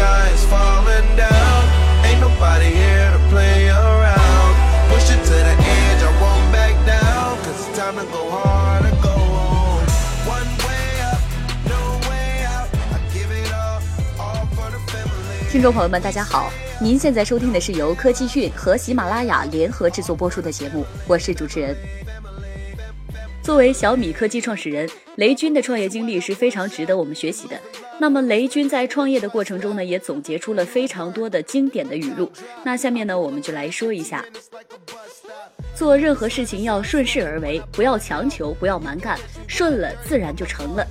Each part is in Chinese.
sky's falling down. Ain't nobody here to play around. Push it to the edge, I won't back down. Cause it's time to go hard or go home. One way up, no way out. I give it all, all for the family. 听众朋友们，大家好，您现在收听的是由科技讯和喜马拉雅联合制作播出的节目，我是主持人。作为小米科技创始人，雷军的创业经历是非常值得我们学习的。那么，雷军在创业的过程中呢，也总结出了非常多的经典的语录。那下面呢，我们就来说一下：做任何事情要顺势而为，不要强求，不要蛮干，顺了自然就成了。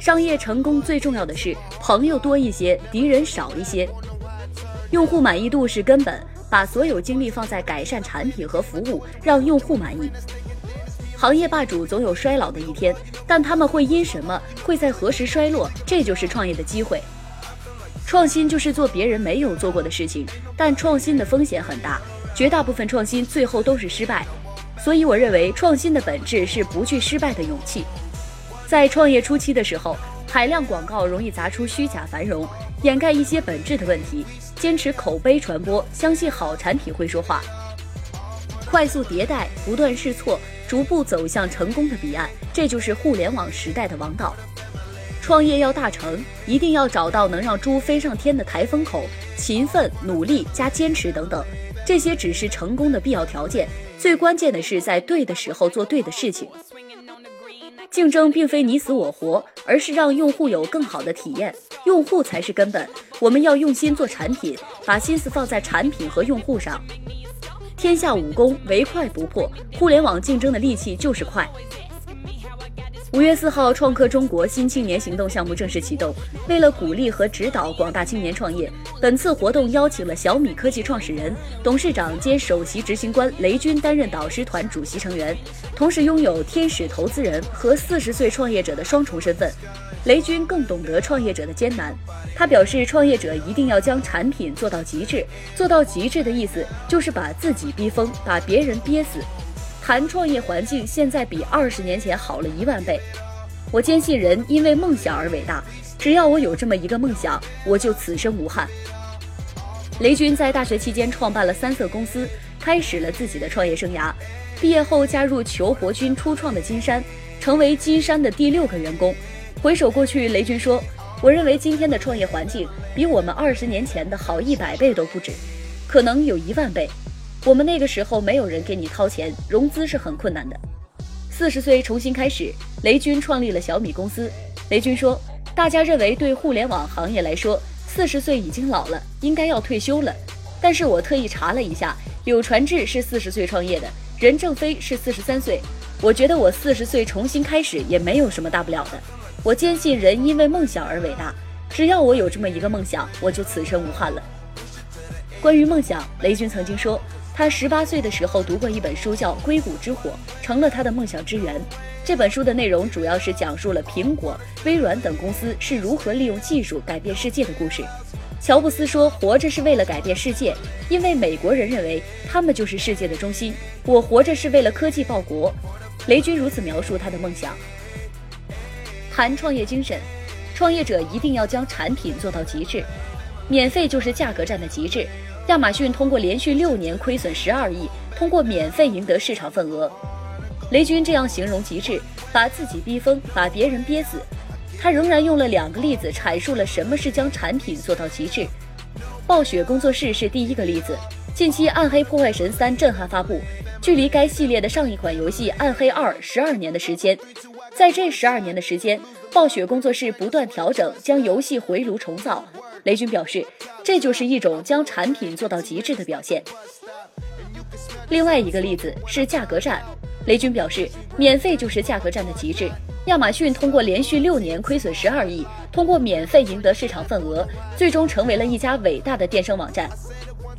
商业成功最重要的是朋友多一些，敌人少一些。用户满意度是根本，把所有精力放在改善产品和服务，让用户满意。行业霸主总有衰老的一天，但他们会因什么，会在何时衰落？这就是创业的机会。创新就是做别人没有做过的事情，但创新的风险很大，绝大部分创新最后都是失败。所以我认为，创新的本质是不惧失败的勇气。在创业初期的时候，海量广告容易砸出虚假繁荣，掩盖一些本质的问题。坚持口碑传播，相信好产品会说话。快速迭代，不断试错。逐步走向成功的彼岸，这就是互联网时代的王道。创业要大成，一定要找到能让猪飞上天的台风口。勤奋、努力加坚持等等，这些只是成功的必要条件。最关键的是在对的时候做对的事情。竞争并非你死我活，而是让用户有更好的体验，用户才是根本。我们要用心做产品，把心思放在产品和用户上。天下武功，唯快不破。互联网竞争的利器就是快。五月四号，创客中国新青年行动项目正式启动。为了鼓励和指导广大青年创业，本次活动邀请了小米科技创始人、董事长兼首席执行官雷军担任导师团主席成员，同时拥有天使投资人和四十岁创业者的双重身份。雷军更懂得创业者的艰难，他表示，创业者一定要将产品做到极致。做到极致的意思就是把自己逼疯，把别人憋死。谈创业环境现在比二十年前好了一万倍。我坚信人因为梦想而伟大，只要我有这么一个梦想，我就此生无憾。雷军在大学期间创办了三色公司，开始了自己的创业生涯。毕业后加入裘伯君初创的金山，成为金山的第六个员工。回首过去，雷军说：“我认为今天的创业环境比我们二十年前的好一百倍都不止，可能有一万倍。我们那个时候没有人给你掏钱，融资是很困难的。四十岁重新开始，雷军创立了小米公司。雷军说：大家认为对互联网行业来说，四十岁已经老了，应该要退休了。但是我特意查了一下，柳传志是四十岁创业的，任正非是四十三岁。我觉得我四十岁重新开始也没有什么大不了的。”我坚信人因为梦想而伟大，只要我有这么一个梦想，我就此生无憾了。关于梦想，雷军曾经说，他十八岁的时候读过一本书，叫《硅谷之火》，成了他的梦想之源。这本书的内容主要是讲述了苹果、微软等公司是如何利用技术改变世界的故事。乔布斯说：“活着是为了改变世界，因为美国人认为他们就是世界的中心。我活着是为了科技报国。”雷军如此描述他的梦想。谈创业精神，创业者一定要将产品做到极致，免费就是价格战的极致。亚马逊通过连续六年亏损十二亿，通过免费赢得市场份额。雷军这样形容极致，把自己逼疯，把别人憋死。他仍然用了两个例子阐述了什么是将产品做到极致。暴雪工作室是第一个例子，近期《暗黑破坏神三》震撼发布，距离该系列的上一款游戏《暗黑二》十二年的时间。在这十二年的时间，暴雪工作室不断调整，将游戏回炉重造。雷军表示，这就是一种将产品做到极致的表现。另外一个例子是价格战，雷军表示，免费就是价格战的极致。亚马逊通过连续六年亏损十二亿，通过免费赢得市场份额，最终成为了一家伟大的电商网站。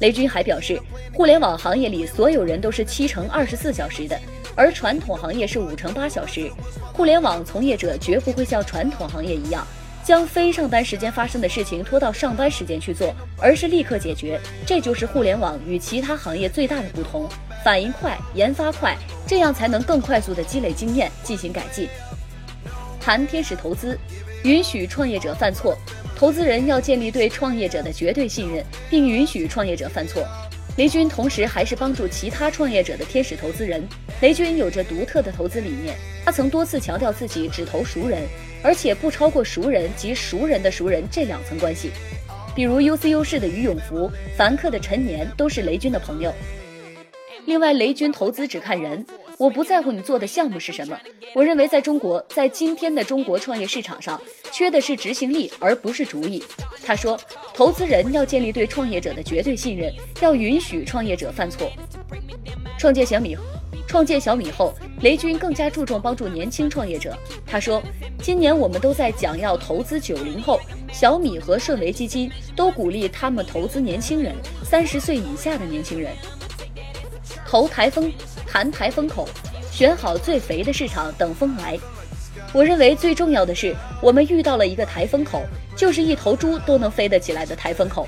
雷军还表示，互联网行业里所有人都是七乘二十四小时的。而传统行业是五乘八小时，互联网从业者绝不会像传统行业一样，将非上班时间发生的事情拖到上班时间去做，而是立刻解决。这就是互联网与其他行业最大的不同：反应快，研发快，这样才能更快速的积累经验，进行改进。谈天使投资，允许创业者犯错。投资人要建立对创业者的绝对信任，并允许创业者犯错。雷军同时还是帮助其他创业者的天使投资人。雷军有着独特的投资理念，他曾多次强调自己只投熟人，而且不超过熟人及熟人的熟人这两层关系。比如 UCU 市的于永福、凡客的陈年都是雷军的朋友。另外，雷军投资只看人，我不在乎你做的项目是什么。我认为，在中国，在今天的中国创业市场上，缺的是执行力，而不是主意。他说，投资人要建立对创业者的绝对信任，要允许创业者犯错。创建小米，创建小米后，雷军更加注重帮助年轻创业者。他说，今年我们都在讲要投资九零后，小米和顺为基金都鼓励他们投资年轻人，三十岁以下的年轻人。投台风，谈台风口。选好最肥的市场，等风来。我认为最重要的是，我们遇到了一个台风口，就是一头猪都能飞得起来的台风口。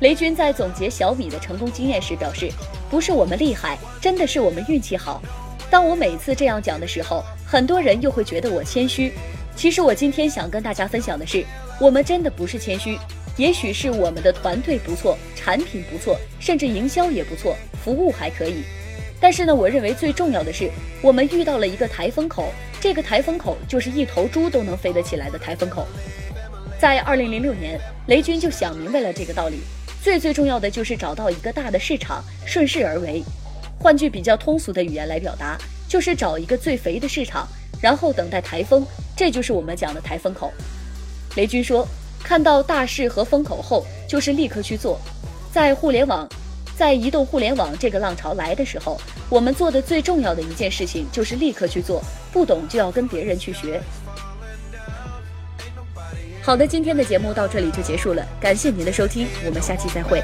雷军在总结小米的成功经验时表示：“不是我们厉害，真的是我们运气好。”当我每次这样讲的时候，很多人又会觉得我谦虚。其实我今天想跟大家分享的是，我们真的不是谦虚，也许是我们的团队不错，产品不错，甚至营销也不错，服务还可以。但是呢，我认为最重要的是，我们遇到了一个台风口，这个台风口就是一头猪都能飞得起来的台风口。在二零零六年，雷军就想明白了这个道理，最最重要的就是找到一个大的市场，顺势而为。换句比较通俗的语言来表达，就是找一个最肥的市场，然后等待台风，这就是我们讲的台风口。雷军说，看到大势和风口后，就是立刻去做，在互联网。在移动互联网这个浪潮来的时候，我们做的最重要的一件事情就是立刻去做，不懂就要跟别人去学。好的，今天的节目到这里就结束了，感谢您的收听，我们下期再会。